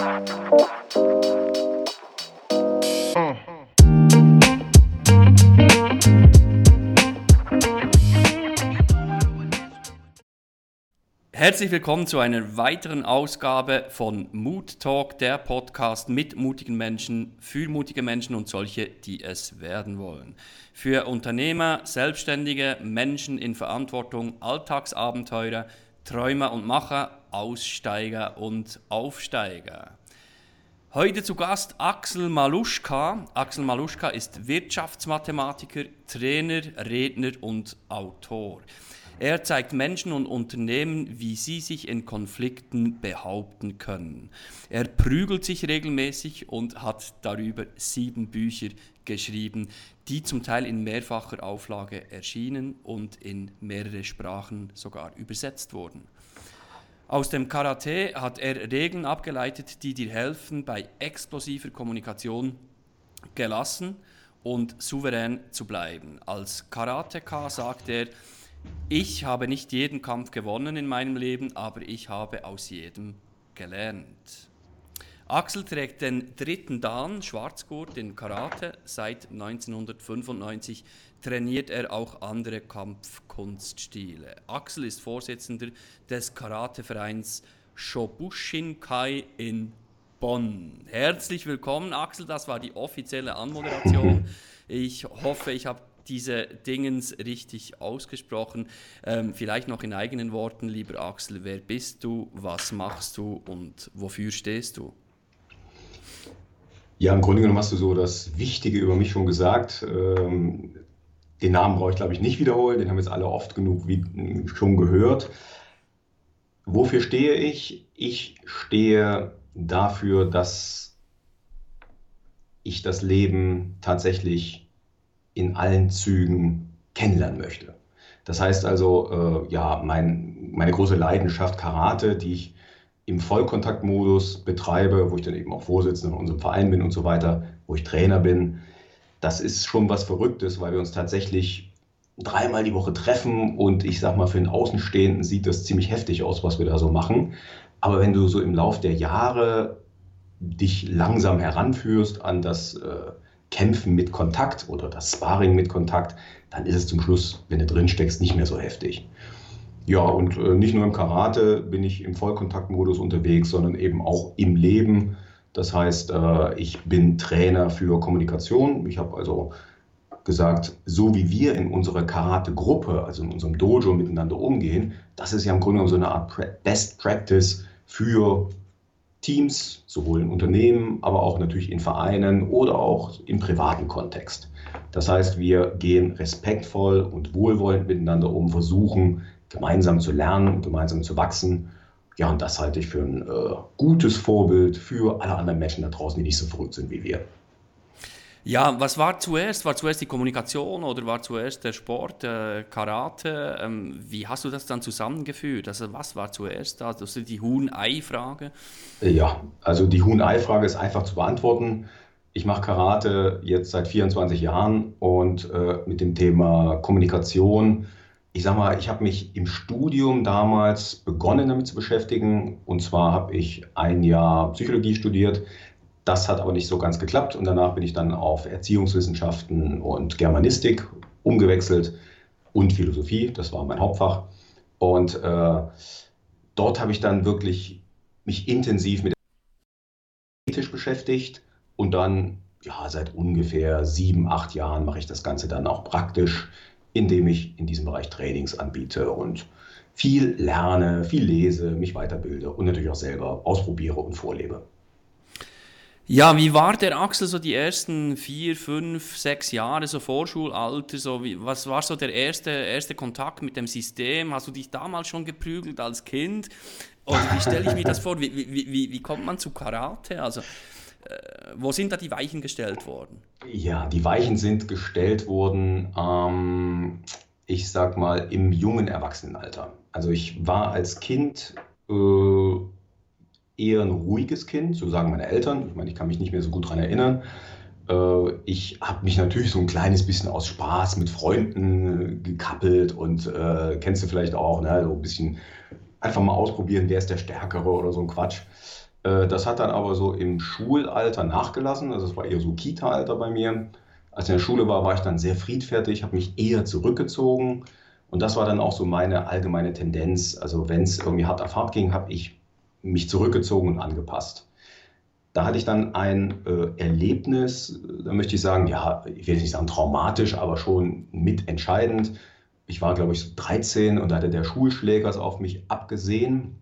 Herzlich willkommen zu einer weiteren Ausgabe von Mood Talk, der Podcast mit mutigen Menschen, für mutige Menschen und solche, die es werden wollen. Für Unternehmer, Selbstständige, Menschen in Verantwortung, Alltagsabenteurer, Träumer und Macher, Aussteiger und Aufsteiger. Heute zu Gast Axel Maluschka. Axel Maluschka ist Wirtschaftsmathematiker, Trainer, Redner und Autor. Er zeigt Menschen und Unternehmen, wie sie sich in Konflikten behaupten können. Er prügelt sich regelmäßig und hat darüber sieben Bücher geschrieben, die zum Teil in mehrfacher Auflage erschienen und in mehrere Sprachen sogar übersetzt wurden. Aus dem Karate hat er Regeln abgeleitet, die dir helfen, bei explosiver Kommunikation gelassen und souverän zu bleiben. Als Karateka sagt er, ich habe nicht jeden Kampf gewonnen in meinem Leben, aber ich habe aus jedem gelernt. Axel trägt den dritten Dan, Schwarzgurt in Karate. Seit 1995 trainiert er auch andere Kampfkunststile. Axel ist Vorsitzender des Karatevereins Shobushinkai in Bonn. Herzlich willkommen, Axel. Das war die offizielle Anmoderation. Ich hoffe, ich habe diese Dingens richtig ausgesprochen. Ähm, vielleicht noch in eigenen Worten, lieber Axel, wer bist du, was machst du und wofür stehst du? Ja, im Grunde genommen hast du so das Wichtige über mich schon gesagt. Ähm, den Namen brauche ich, glaube ich, nicht wiederholen, den haben jetzt alle oft genug wie, schon gehört. Wofür stehe ich? Ich stehe dafür, dass ich das Leben tatsächlich in allen Zügen kennenlernen möchte. Das heißt also, äh, ja, mein, meine große Leidenschaft Karate, die ich im Vollkontaktmodus betreibe, wo ich dann eben auch Vorsitzender in unserem Verein bin und so weiter, wo ich Trainer bin, das ist schon was Verrücktes, weil wir uns tatsächlich dreimal die Woche treffen und ich sag mal, für einen Außenstehenden sieht das ziemlich heftig aus, was wir da so machen. Aber wenn du so im Lauf der Jahre dich langsam heranführst an das äh, Kämpfen mit Kontakt oder das Sparring mit Kontakt, dann ist es zum Schluss, wenn du drin steckst, nicht mehr so heftig. Ja, und äh, nicht nur im Karate bin ich im Vollkontaktmodus unterwegs, sondern eben auch im Leben. Das heißt, äh, ich bin Trainer für Kommunikation. Ich habe also gesagt, so wie wir in unserer Karate-Gruppe, also in unserem Dojo miteinander umgehen, das ist ja im Grunde genommen so eine Art Best Practice für Teams, sowohl in Unternehmen, aber auch natürlich in Vereinen oder auch im privaten Kontext. Das heißt, wir gehen respektvoll und wohlwollend miteinander um, versuchen gemeinsam zu lernen, gemeinsam zu wachsen. Ja, und das halte ich für ein äh, gutes Vorbild für alle anderen Menschen da draußen, die nicht so verrückt sind wie wir. Ja, was war zuerst? War zuerst die Kommunikation oder war zuerst der Sport, äh, Karate? Ähm, wie hast du das dann zusammengeführt? Also was war zuerst da? Das ist die Huhn-Ei-Frage. Ja, also die Huhn-Ei-Frage ist einfach zu beantworten. Ich mache Karate jetzt seit 24 Jahren und äh, mit dem Thema Kommunikation, ich sag mal, ich habe mich im Studium damals begonnen damit zu beschäftigen. Und zwar habe ich ein Jahr Psychologie studiert. Das hat aber nicht so ganz geklappt. Und danach bin ich dann auf Erziehungswissenschaften und Germanistik umgewechselt und Philosophie, das war mein Hauptfach. Und äh, dort habe ich dann wirklich mich intensiv mit ethisch beschäftigt. Und dann, ja, seit ungefähr sieben, acht Jahren mache ich das Ganze dann auch praktisch, indem ich in diesem Bereich Trainings anbiete und viel lerne, viel lese, mich weiterbilde und natürlich auch selber ausprobiere und vorlebe. Ja, wie war der Axel so die ersten vier, fünf, sechs Jahre, so Vorschulalter? So wie, was war so der erste, erste Kontakt mit dem System? Hast du dich damals schon geprügelt als Kind? Oder wie stelle ich mir das vor? Wie, wie, wie, wie kommt man zu Karate? Also, wo sind da die Weichen gestellt worden? Ja, die Weichen sind gestellt worden, ähm, ich sag mal, im jungen Erwachsenenalter. Also ich war als Kind äh, eher ein ruhiges Kind, so sagen meine Eltern. Ich meine, ich kann mich nicht mehr so gut daran erinnern. Äh, ich habe mich natürlich so ein kleines bisschen aus Spaß mit Freunden gekappelt und äh, kennst du vielleicht auch, ne, so ein bisschen einfach mal ausprobieren, wer ist der Stärkere oder so ein Quatsch. Äh, das hat dann aber so im Schulalter nachgelassen. Also es war eher so Kita-Alter bei mir. Als ich in der Schule war, war ich dann sehr friedfertig, habe mich eher zurückgezogen. Und das war dann auch so meine allgemeine Tendenz. Also wenn es irgendwie hart auf hart ging, habe ich mich zurückgezogen und angepasst. Da hatte ich dann ein äh, Erlebnis, da möchte ich sagen, ja, ich will nicht sagen traumatisch, aber schon mitentscheidend. Ich war, glaube ich, so 13 und da hatte der Schulschläger auf mich abgesehen.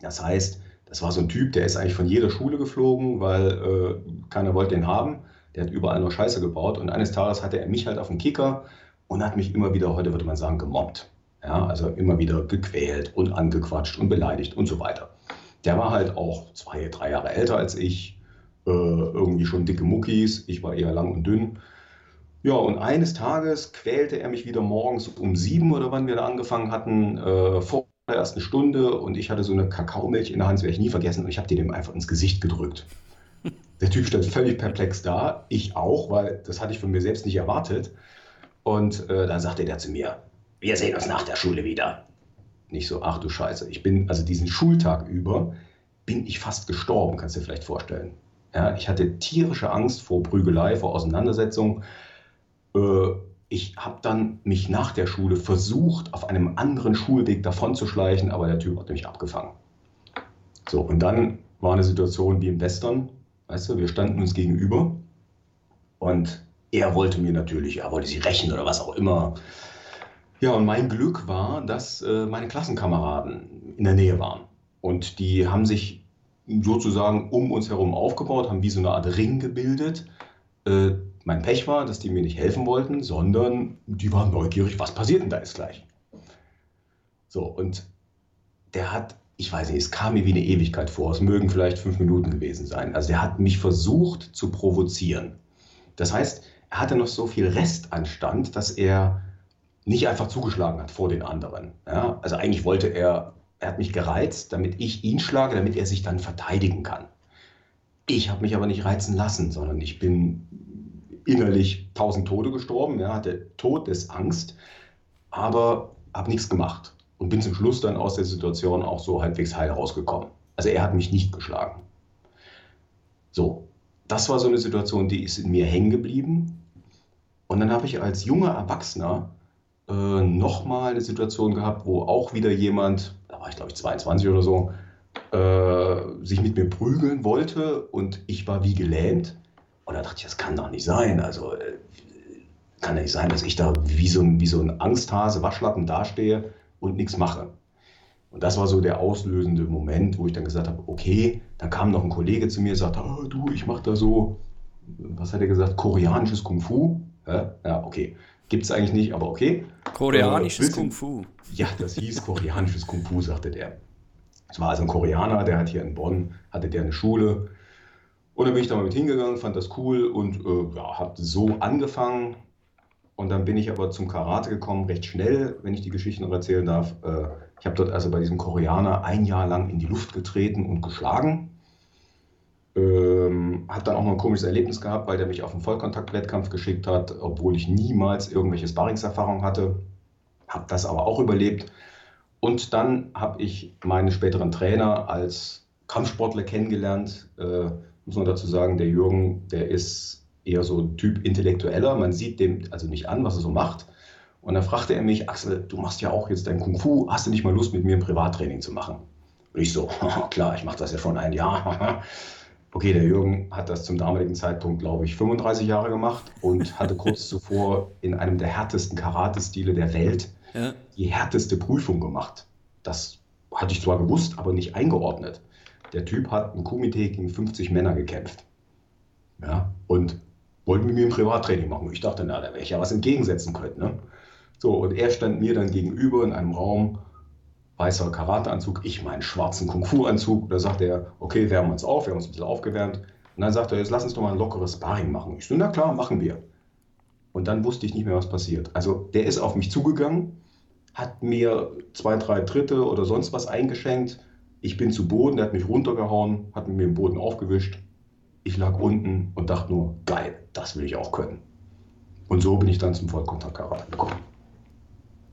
Das heißt, das war so ein Typ, der ist eigentlich von jeder Schule geflogen, weil äh, keiner wollte den haben. Der hat überall nur Scheiße gebaut. Und eines Tages hatte er mich halt auf dem Kicker und hat mich immer wieder, heute würde man sagen, gemobbt. Ja, also immer wieder gequält und angequatscht und beleidigt und so weiter. Der war halt auch zwei, drei Jahre älter als ich, äh, irgendwie schon dicke Muckis, ich war eher lang und dünn. Ja, und eines Tages quälte er mich wieder morgens um sieben oder wann wir da angefangen hatten, äh, vor der ersten Stunde und ich hatte so eine Kakaomilch in der Hand, das werde ich nie vergessen, und ich habe die dem einfach ins Gesicht gedrückt. Der Typ stand völlig perplex da, ich auch, weil das hatte ich von mir selbst nicht erwartet. Und äh, dann sagte der zu mir, wir sehen uns nach der Schule wieder. Nicht so, ach du Scheiße, ich bin, also diesen Schultag über, bin ich fast gestorben, kannst du dir vielleicht vorstellen. Ja, ich hatte tierische Angst vor Prügelei, vor Auseinandersetzung. Äh, ich habe dann mich nach der Schule versucht, auf einem anderen Schulweg davonzuschleichen, aber der Typ hat mich abgefangen. So, und dann war eine Situation wie im Western, weißt du, wir standen uns gegenüber und er wollte mir natürlich, er wollte sie rächen oder was auch immer. Ja, und mein Glück war, dass äh, meine Klassenkameraden in der Nähe waren. Und die haben sich sozusagen um uns herum aufgebaut, haben wie so eine Art Ring gebildet. Äh, mein Pech war, dass die mir nicht helfen wollten, sondern die waren neugierig, was passiert denn da jetzt gleich? So, und der hat, ich weiß nicht, es kam mir wie eine Ewigkeit vor, es mögen vielleicht fünf Minuten gewesen sein. Also der hat mich versucht zu provozieren. Das heißt, er hatte noch so viel Restanstand, dass er nicht einfach zugeschlagen hat vor den anderen. Ja? Also eigentlich wollte er, er hat mich gereizt, damit ich ihn schlage, damit er sich dann verteidigen kann. Ich habe mich aber nicht reizen lassen, sondern ich bin innerlich tausend Tode gestorben, ja, hatte Todesangst, aber habe nichts gemacht und bin zum Schluss dann aus der Situation auch so halbwegs heil rausgekommen. Also er hat mich nicht geschlagen. So, das war so eine Situation, die ist in mir hängen geblieben. Und dann habe ich als junger Erwachsener äh, nochmal eine Situation gehabt, wo auch wieder jemand, da war ich glaube ich 22 oder so, äh, sich mit mir prügeln wollte und ich war wie gelähmt. Und da dachte ich, das kann doch nicht sein. Also äh, kann ja nicht sein, dass ich da wie so ein, wie so ein Angsthase, Waschlappen dastehe und nichts mache. Und das war so der auslösende Moment, wo ich dann gesagt habe, okay, dann kam noch ein Kollege zu mir und sagte, oh, du, ich mache da so, was hat er gesagt, koreanisches Kung Fu. Ja, ja okay. Gibt es eigentlich nicht, aber okay. Koreanisches äh, Kung Fu. Ja, das hieß koreanisches Kung Fu, sagte der. Es war also ein Koreaner, der hat hier in Bonn, hatte der eine Schule und dann bin ich da mal mit hingegangen, fand das cool und äh, ja, habe so angefangen. Und dann bin ich aber zum Karate gekommen, recht schnell, wenn ich die Geschichte noch erzählen darf. Äh, ich habe dort also bei diesem Koreaner ein Jahr lang in die Luft getreten und geschlagen. Ähm, hat dann auch noch ein komisches Erlebnis gehabt, weil der mich auf einen Vollkontakt-Wettkampf geschickt hat, obwohl ich niemals irgendwelche Sparringserfahrung hatte. Habe das aber auch überlebt. Und dann habe ich meinen späteren Trainer als Kampfsportler kennengelernt. Äh, muss man dazu sagen, der Jürgen, der ist eher so ein Typ Intellektueller. Man sieht dem also nicht an, was er so macht. Und dann fragte er mich, Axel, du machst ja auch jetzt dein Kung Fu, hast du nicht mal Lust, mit mir ein Privattraining zu machen? Und ich so, klar, ich mache das ja schon ein Jahr. Okay, der Jürgen hat das zum damaligen Zeitpunkt, glaube ich, 35 Jahre gemacht und hatte kurz zuvor in einem der härtesten Karate-Stile der Welt ja. die härteste Prüfung gemacht. Das hatte ich zwar gewusst, aber nicht eingeordnet. Der Typ hat im Komitee gegen 50 Männer gekämpft. Ja, und wollte mit mir ein Privattraining machen. Ich dachte, na, da wäre ich ja was entgegensetzen können. Ne? So, und er stand mir dann gegenüber in einem Raum, weißer Karateanzug, ich meinen schwarzen Kung-Fu-Anzug. Da sagt er, okay, wärmen wir uns auf, wir haben uns ein bisschen aufgewärmt. Und dann sagt er, jetzt lass uns doch mal ein lockeres Sparring machen. Ich so, na klar, machen wir. Und dann wusste ich nicht mehr, was passiert. Also der ist auf mich zugegangen, hat mir zwei, drei Dritte oder sonst was eingeschenkt, ich bin zu Boden, der hat mich runtergehauen, hat mir den Boden aufgewischt. Ich lag unten und dachte nur, geil, das will ich auch können. Und so bin ich dann zum Vollkontakt-Karate gekommen.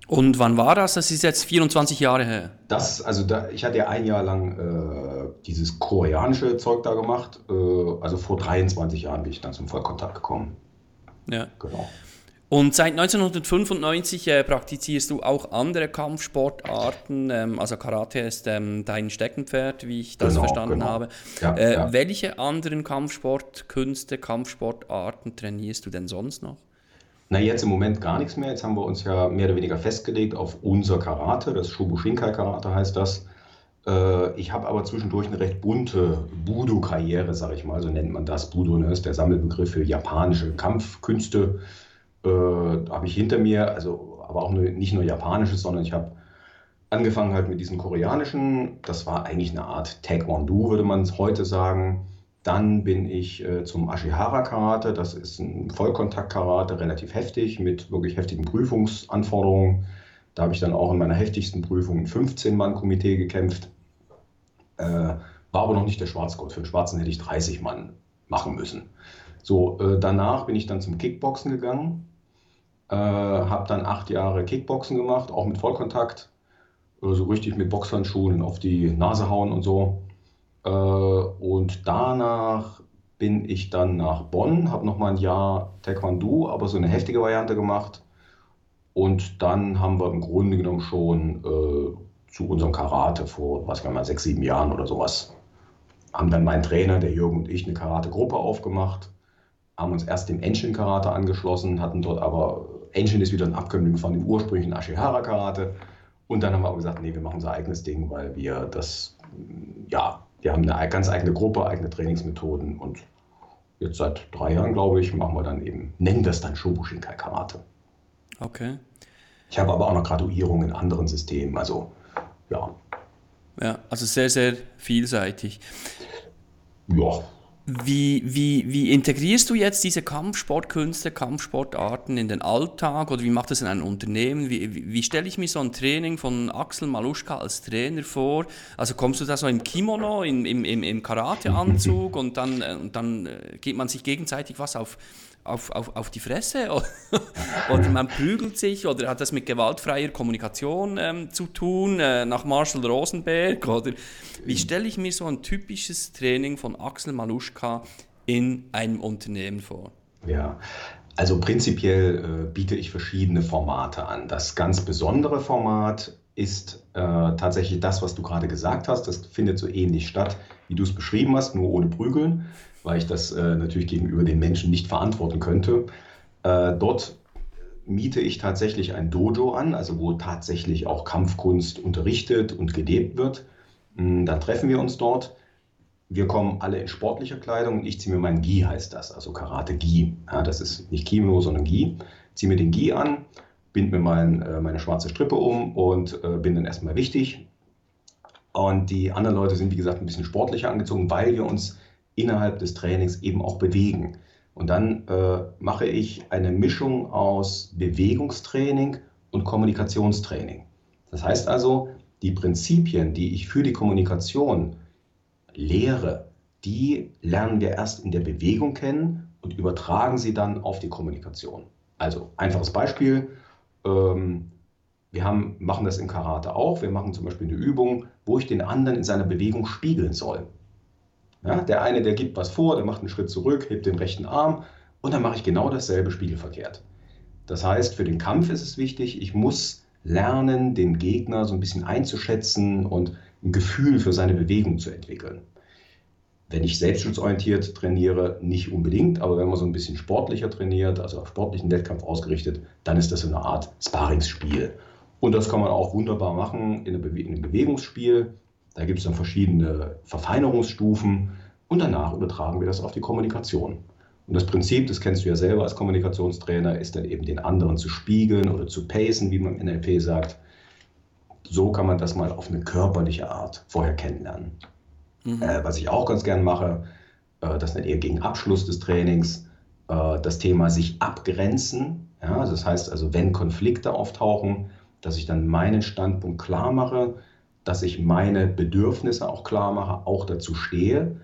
Und wann war das? Das ist jetzt 24 Jahre her. Das, also da, ich hatte ja ein Jahr lang äh, dieses koreanische Zeug da gemacht. Äh, also vor 23 Jahren bin ich dann zum Vollkontakt gekommen. Ja. Genau. Und seit 1995 äh, praktizierst du auch andere Kampfsportarten. Ähm, also Karate ist ähm, dein Steckenpferd, wie ich das genau, verstanden genau. habe. Ja, äh, ja. Welche anderen Kampfsportkünste, Kampfsportarten trainierst du denn sonst noch? Na, jetzt im Moment gar nichts mehr. Jetzt haben wir uns ja mehr oder weniger festgelegt auf unser Karate. Das Shobushinkai Karate heißt das. Äh, ich habe aber zwischendurch eine recht bunte Budo-Karriere, sage ich mal. So nennt man das. Budo ne, ist der Sammelbegriff für japanische Kampfkünste äh, habe ich hinter mir, also aber auch nicht nur japanisches, sondern ich habe angefangen halt mit diesem koreanischen. Das war eigentlich eine Art Taekwondo, würde man es heute sagen. Dann bin ich äh, zum Ashihara Karate. Das ist ein Vollkontakt-Karate, relativ heftig, mit wirklich heftigen Prüfungsanforderungen. Da habe ich dann auch in meiner heftigsten Prüfung ein 15-Mann-Komitee gekämpft. Äh, war aber noch nicht der Schwarzgurt. Für den Schwarzen hätte ich 30 Mann machen müssen. So, äh, danach bin ich dann zum Kickboxen gegangen. Äh, habe dann acht Jahre Kickboxen gemacht, auch mit Vollkontakt. Äh, so richtig mit Boxhandschuhen auf die Nase hauen und so. Äh, und danach bin ich dann nach Bonn, habe nochmal ein Jahr Taekwondo, aber so eine heftige Variante gemacht. Und dann haben wir im Grunde genommen schon äh, zu unserem Karate vor, was kann man, sechs, sieben Jahren oder sowas, haben dann mein Trainer, der Jürgen und ich, eine Karate-Gruppe aufgemacht, haben uns erst dem Engine Karate angeschlossen, hatten dort aber Engine ist wieder ein Abkömmling von dem ursprünglichen Ashihara Karate. Und dann haben wir aber gesagt, nee, wir machen unser eigenes Ding, weil wir das, ja, wir haben eine ganz eigene Gruppe, eigene Trainingsmethoden und jetzt seit drei Jahren, glaube ich, machen wir dann eben, nennen das dann Shobushinkai Karate. Okay. Ich habe aber auch noch Graduierungen in anderen Systemen, also ja. Ja, also sehr, sehr vielseitig. Ja, wie, wie, wie integrierst du jetzt diese Kampfsportkünste, Kampfsportarten in den Alltag oder wie macht das in einem Unternehmen? Wie, wie, wie stelle ich mir so ein Training von Axel Maluschka als Trainer vor? Also kommst du da so im Kimono, im, im, im Karateanzug und dann, äh, und dann äh, gibt man sich gegenseitig was auf, auf, auf, auf die Fresse oder man prügelt sich oder hat das mit gewaltfreier Kommunikation ähm, zu tun, äh, nach Marshall Rosenberg oder wie stelle ich mir so ein typisches Training von Axel Maluschka in einem Unternehmen vor? Ja, also prinzipiell äh, biete ich verschiedene Formate an. Das ganz besondere Format ist äh, tatsächlich das, was du gerade gesagt hast. Das findet so ähnlich statt, wie du es beschrieben hast, nur ohne Prügeln weil ich das äh, natürlich gegenüber den Menschen nicht verantworten könnte. Äh, dort miete ich tatsächlich ein Dojo an, also wo tatsächlich auch Kampfkunst unterrichtet und gelebt wird. Hm, dann treffen wir uns dort. Wir kommen alle in sportlicher Kleidung und ich ziehe mir mein Gi, heißt das, also Karate-Gi. Ja, das ist nicht Kimono, sondern Gi. Ziehe mir den Gi an, bind mir mein, äh, meine schwarze Strippe um und äh, bin dann erstmal wichtig. Und die anderen Leute sind, wie gesagt, ein bisschen sportlicher angezogen, weil wir uns innerhalb des Trainings eben auch bewegen. Und dann äh, mache ich eine Mischung aus Bewegungstraining und Kommunikationstraining. Das heißt also, die Prinzipien, die ich für die Kommunikation lehre, die lernen wir erst in der Bewegung kennen und übertragen sie dann auf die Kommunikation. Also einfaches Beispiel, ähm, wir haben, machen das im Karate auch. Wir machen zum Beispiel eine Übung, wo ich den anderen in seiner Bewegung spiegeln soll. Ja, der eine, der gibt was vor, der macht einen Schritt zurück, hebt den rechten Arm und dann mache ich genau dasselbe spiegelverkehrt. Das heißt, für den Kampf ist es wichtig, ich muss lernen, den Gegner so ein bisschen einzuschätzen und ein Gefühl für seine Bewegung zu entwickeln. Wenn ich selbstschutzorientiert trainiere, nicht unbedingt, aber wenn man so ein bisschen sportlicher trainiert, also auf sportlichen Wettkampf ausgerichtet, dann ist das so eine Art Sparingsspiel. Und das kann man auch wunderbar machen in einem Bewegungsspiel. Da gibt es dann verschiedene Verfeinerungsstufen und danach übertragen wir das auf die Kommunikation. Und das Prinzip, das kennst du ja selber als Kommunikationstrainer, ist dann eben den anderen zu spiegeln oder zu pacen, wie man im NLP sagt. So kann man das mal auf eine körperliche Art vorher kennenlernen. Mhm. Äh, was ich auch ganz gern mache, äh, das nennt eher gegen Abschluss des Trainings, äh, das Thema sich abgrenzen. Ja, das heißt also, wenn Konflikte auftauchen, dass ich dann meinen Standpunkt klar mache, dass ich meine Bedürfnisse auch klar mache, auch dazu stehe.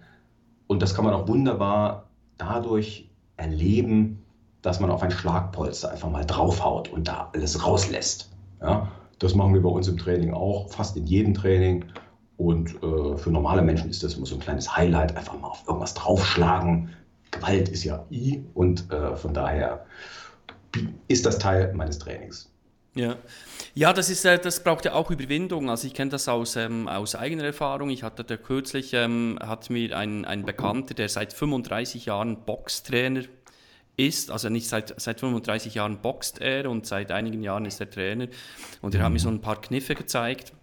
Und das kann man auch wunderbar dadurch erleben, dass man auf ein Schlagpolster einfach mal draufhaut und da alles rauslässt. Ja, das machen wir bei uns im Training auch, fast in jedem Training. Und äh, für normale Menschen ist das immer so ein kleines Highlight, einfach mal auf irgendwas draufschlagen. Gewalt ist ja I und äh, von daher ist das Teil meines Trainings. Ja, ja das, ist, äh, das braucht ja auch Überwindung. Also ich kenne das aus, ähm, aus eigener Erfahrung. Ich hatte da kürzlich, ähm, hat mir ein, ein Bekannter, der seit 35 Jahren Boxtrainer ist, also nicht seit, seit 35 Jahren boxt er und seit einigen Jahren ist er Trainer und er hat mir so ein paar Kniffe gezeigt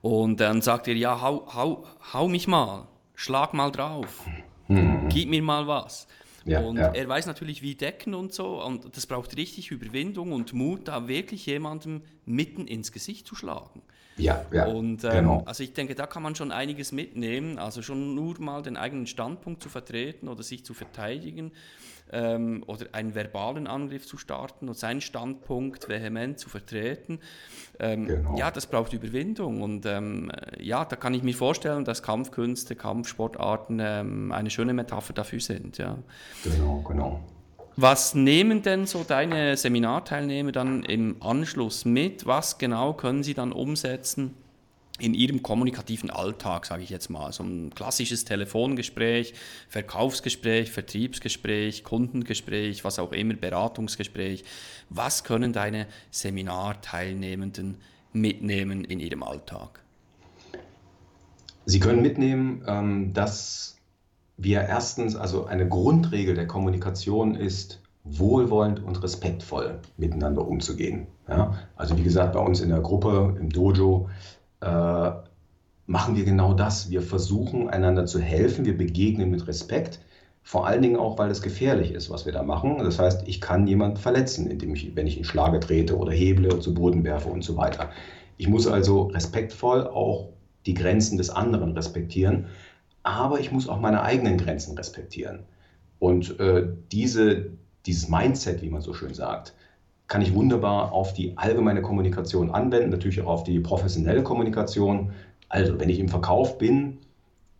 und dann sagt er, ja, hau, hau, hau mich mal, schlag mal drauf, mhm. gib mir mal was. Ja, und ja. er weiß natürlich, wie decken und so. Und das braucht richtig Überwindung und Mut, da wirklich jemandem mitten ins Gesicht zu schlagen. Ja, ja. Und ähm, genau. also ich denke, da kann man schon einiges mitnehmen. Also schon nur mal den eigenen Standpunkt zu vertreten oder sich zu verteidigen ähm, oder einen verbalen Angriff zu starten und seinen Standpunkt vehement zu vertreten. Ähm, genau. Ja, das braucht Überwindung und ähm, ja, da kann ich mir vorstellen, dass Kampfkünste, Kampfsportarten ähm, eine schöne Metapher dafür sind. Ja. Genau, genau. Was nehmen denn so deine Seminarteilnehmer dann im Anschluss mit? Was genau können sie dann umsetzen? In ihrem kommunikativen Alltag, sage ich jetzt mal, so ein klassisches Telefongespräch, Verkaufsgespräch, Vertriebsgespräch, Kundengespräch, was auch immer, Beratungsgespräch. Was können deine Seminarteilnehmenden mitnehmen in ihrem Alltag? Sie können mitnehmen, ähm, dass wir erstens, also eine Grundregel der Kommunikation ist, wohlwollend und respektvoll miteinander umzugehen. Ja? Also wie gesagt, bei uns in der Gruppe, im Dojo, äh, machen wir genau das. Wir versuchen einander zu helfen, wir begegnen mit Respekt, vor allen Dingen auch, weil es gefährlich ist, was wir da machen. Das heißt, ich kann jemanden verletzen, indem ich, wenn ich ihn Schlage trete oder heble, zu Boden werfe und so weiter. Ich muss also respektvoll auch die Grenzen des anderen respektieren, aber ich muss auch meine eigenen Grenzen respektieren. Und äh, diese, dieses Mindset, wie man so schön sagt, kann ich wunderbar auf die allgemeine Kommunikation anwenden, natürlich auch auf die professionelle Kommunikation. Also, wenn ich im Verkauf bin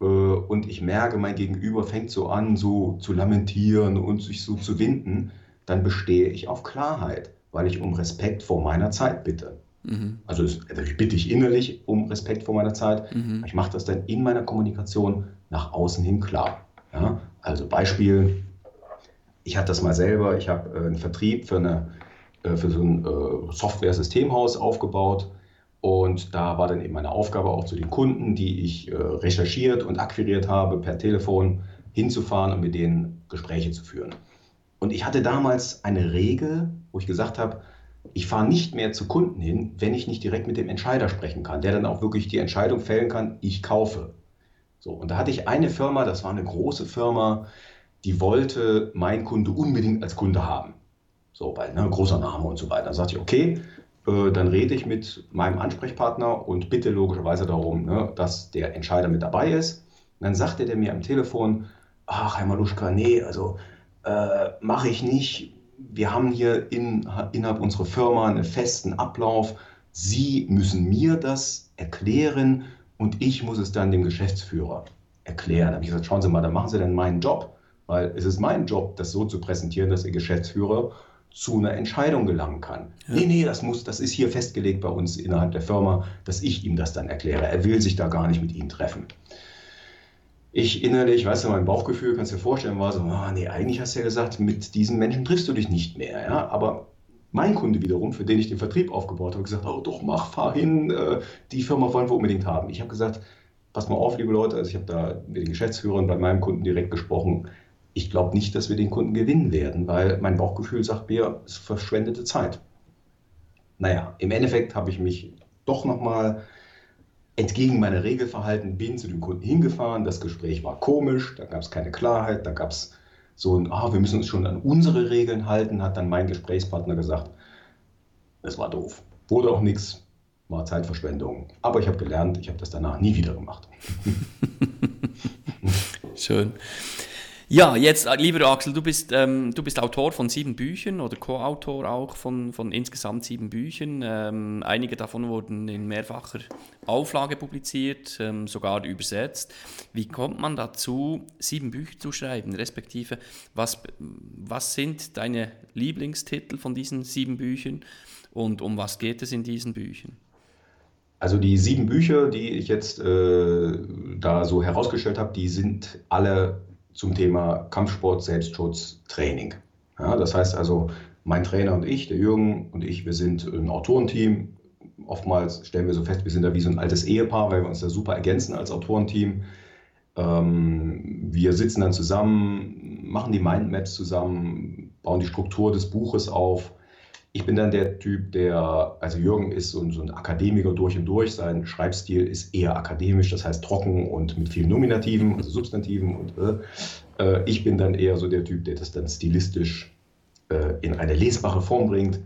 äh, und ich merke, mein Gegenüber fängt so an, so zu lamentieren und sich so zu winden, dann bestehe ich auf Klarheit, weil ich um Respekt vor meiner Zeit bitte. Mhm. Also, also ich bitte ich innerlich um Respekt vor meiner Zeit. Mhm. Ich mache das dann in meiner Kommunikation nach außen hin klar. Ja? Also Beispiel, ich hatte das mal selber, ich habe äh, einen Vertrieb für eine für so ein äh, Software-Systemhaus aufgebaut. Und da war dann eben meine Aufgabe auch zu den Kunden, die ich äh, recherchiert und akquiriert habe, per Telefon hinzufahren und mit denen Gespräche zu führen. Und ich hatte damals eine Regel, wo ich gesagt habe, ich fahre nicht mehr zu Kunden hin, wenn ich nicht direkt mit dem Entscheider sprechen kann, der dann auch wirklich die Entscheidung fällen kann, ich kaufe. So, und da hatte ich eine Firma, das war eine große Firma, die wollte mein Kunde unbedingt als Kunde haben. So, weil ne, großer Name und so weiter. Dann sagte ich, okay, äh, dann rede ich mit meinem Ansprechpartner und bitte logischerweise darum, ne, dass der Entscheider mit dabei ist. Und dann sagte der mir am Telefon, ach, Herr Maluschka, nee, also äh, mache ich nicht. Wir haben hier in, innerhalb unserer Firma einen festen Ablauf. Sie müssen mir das erklären und ich muss es dann dem Geschäftsführer erklären. Da habe ich gesagt, schauen Sie mal, dann machen Sie dann meinen Job, weil es ist mein Job, das so zu präsentieren, dass Ihr Geschäftsführer zu einer Entscheidung gelangen kann. Ja. Nee, nee, das muss, das ist hier festgelegt bei uns innerhalb der Firma, dass ich ihm das dann erkläre. Er will sich da gar nicht mit ihm treffen. Ich innerlich, weißt du, mein Bauchgefühl, kannst du dir vorstellen, war so, oh, nee, eigentlich hast du ja gesagt, mit diesen Menschen triffst du dich nicht mehr. Ja? Aber mein Kunde wiederum, für den ich den Vertrieb aufgebaut habe, gesagt, oh doch, mach, fahr hin, äh, die Firma wollen wir unbedingt haben. Ich habe gesagt, pass mal auf, liebe Leute, also ich habe da mit den Geschäftsführern bei meinem Kunden direkt gesprochen, ich glaube nicht, dass wir den Kunden gewinnen werden, weil mein Bauchgefühl sagt mir, es ist verschwendete Zeit. Naja, im Endeffekt habe ich mich doch nochmal entgegen meiner Regel verhalten, bin zu dem Kunden hingefahren. Das Gespräch war komisch, da gab es keine Klarheit, da gab es so ein, ah, wir müssen uns schon an unsere Regeln halten, hat dann mein Gesprächspartner gesagt. Es war doof. Wurde auch nichts, war Zeitverschwendung. Aber ich habe gelernt, ich habe das danach nie wieder gemacht. Schön. Ja, jetzt, äh, lieber Axel, du bist, ähm, du bist Autor von sieben Büchern oder Co-Autor auch von, von insgesamt sieben Büchern. Ähm, einige davon wurden in mehrfacher Auflage publiziert, ähm, sogar übersetzt. Wie kommt man dazu, sieben Bücher zu schreiben? Respektive, was, was sind deine Lieblingstitel von diesen sieben Büchern und um was geht es in diesen Büchern? Also die sieben Bücher, die ich jetzt äh, da so herausgestellt habe, die sind alle zum Thema Kampfsport, Selbstschutz, Training. Ja, das heißt also, mein Trainer und ich, der Jürgen und ich, wir sind ein Autorenteam. Oftmals stellen wir so fest, wir sind da wie so ein altes Ehepaar, weil wir uns da super ergänzen als Autorenteam. Ähm, wir sitzen dann zusammen, machen die Mindmaps zusammen, bauen die Struktur des Buches auf. Ich bin dann der Typ, der, also Jürgen ist so, so ein Akademiker durch und durch. Sein Schreibstil ist eher akademisch, das heißt trocken und mit vielen Nominativen, also Substantiven. Und äh, äh ich bin dann eher so der Typ, der das dann stilistisch äh, in eine lesbare Form bringt.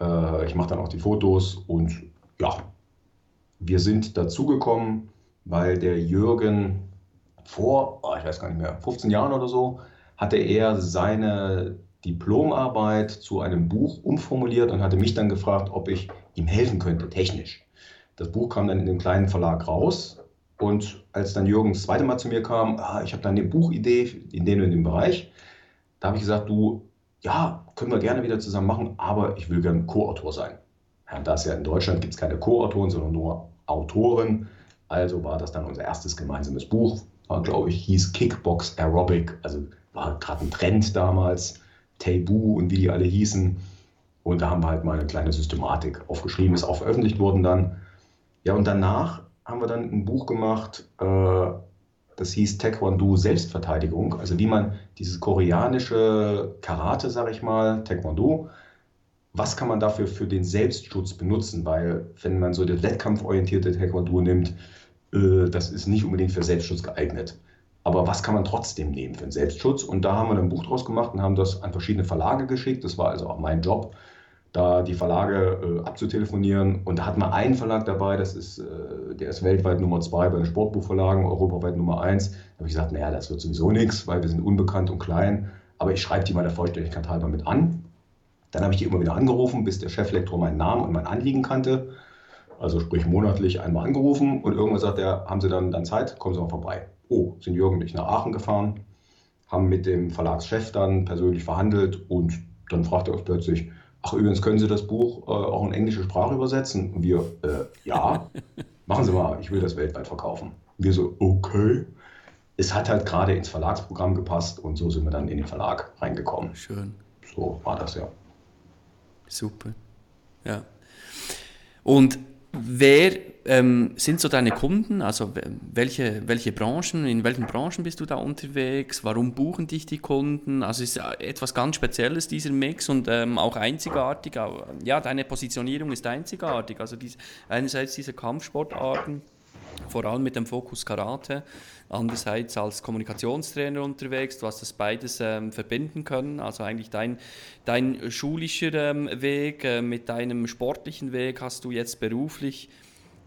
Äh, ich mache dann auch die Fotos und ja, wir sind dazugekommen, weil der Jürgen vor, oh, ich weiß gar nicht mehr, 15 Jahren oder so, hatte er seine Diplomarbeit zu einem Buch umformuliert und hatte mich dann gefragt, ob ich ihm helfen könnte, technisch. Das Buch kam dann in dem kleinen Verlag raus und als dann Jürgen das zweite Mal zu mir kam, ah, ich habe dann eine Buchidee in dem und dem Bereich, da habe ich gesagt, du, ja, können wir gerne wieder zusammen machen, aber ich will gerne Co-Autor sein. Ja, da es ja in Deutschland gibt es keine Co-Autoren, sondern nur Autoren. Also war das dann unser erstes gemeinsames Buch, war, glaube ich, hieß Kickbox Aerobic, also war gerade ein Trend damals, Tabu und wie die alle hießen. Und da haben wir halt mal eine kleine Systematik aufgeschrieben, ist auch veröffentlicht worden dann. Ja, und danach haben wir dann ein Buch gemacht, äh, das hieß Taekwondo Selbstverteidigung, also wie man dieses koreanische Karate, sag ich mal, Taekwondo, was kann man dafür für den Selbstschutz benutzen? Weil wenn man so das wettkampforientierte Taekwondo nimmt, äh, das ist nicht unbedingt für Selbstschutz geeignet. Aber was kann man trotzdem nehmen für den Selbstschutz? Und da haben wir ein Buch draus gemacht und haben das an verschiedene Verlage geschickt. Das war also auch mein Job, da die Verlage äh, abzutelefonieren. Und da hatten wir einen Verlag dabei, das ist, äh, der ist weltweit Nummer zwei bei den Sportbuchverlagen, europaweit Nummer eins. Da habe ich gesagt, naja, das wird sowieso nichts, weil wir sind unbekannt und klein. Aber ich schreibe die mal der Vollständigkeit halber mit an. Dann habe ich die immer wieder angerufen, bis der Cheflektor meinen Namen und mein Anliegen kannte. Also sprich monatlich einmal angerufen und irgendwann sagt er, haben Sie dann, dann Zeit, kommen Sie mal vorbei. Oh, sind Jürgen und ich nach Aachen gefahren, haben mit dem Verlagschef dann persönlich verhandelt und dann fragt er uns plötzlich, ach übrigens, können Sie das Buch äh, auch in englische Sprache übersetzen? Und wir, äh, ja, machen Sie mal, ich will das weltweit verkaufen. Und wir so, okay. Es hat halt gerade ins Verlagsprogramm gepasst und so sind wir dann in den Verlag reingekommen. Schön. So war das ja. Super. Ja. Und wer ähm, sind so deine Kunden? Also welche, welche Branchen, in welchen Branchen bist du da unterwegs? Warum buchen dich die Kunden? Also ist etwas ganz Spezielles, dieser Mix und ähm, auch einzigartig. Ja, deine Positionierung ist einzigartig. Also dies, einerseits diese Kampfsportarten, vor allem mit dem Fokus Karate, andererseits als Kommunikationstrainer unterwegs. Du hast das beides ähm, verbinden können. Also eigentlich dein, dein schulischer ähm, Weg äh, mit deinem sportlichen Weg hast du jetzt beruflich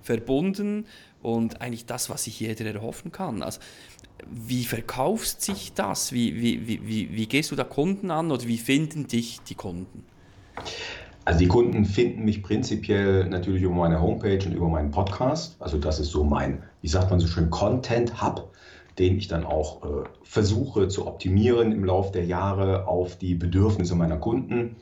verbunden und eigentlich das, was sich jeder erhoffen kann. Also, wie verkaufst sich das? Wie, wie, wie, wie gehst du da Kunden an oder wie finden dich die Kunden? Also die Kunden finden mich prinzipiell natürlich über meine Homepage und über meinen Podcast. Also das ist so mein, wie sagt man so schön, Content Hub, den ich dann auch äh, versuche zu optimieren im Laufe der Jahre auf die Bedürfnisse meiner Kunden.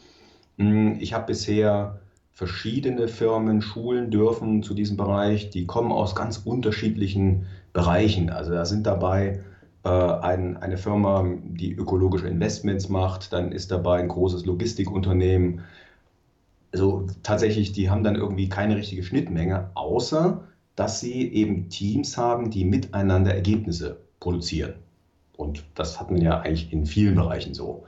Hm, ich habe bisher verschiedene Firmen schulen dürfen zu diesem Bereich. Die kommen aus ganz unterschiedlichen Bereichen. Also da sind dabei äh, ein, eine Firma, die ökologische Investments macht, dann ist dabei ein großes Logistikunternehmen, also tatsächlich, die haben dann irgendwie keine richtige Schnittmenge, außer dass sie eben Teams haben, die miteinander Ergebnisse produzieren. Und das hat man ja eigentlich in vielen Bereichen so.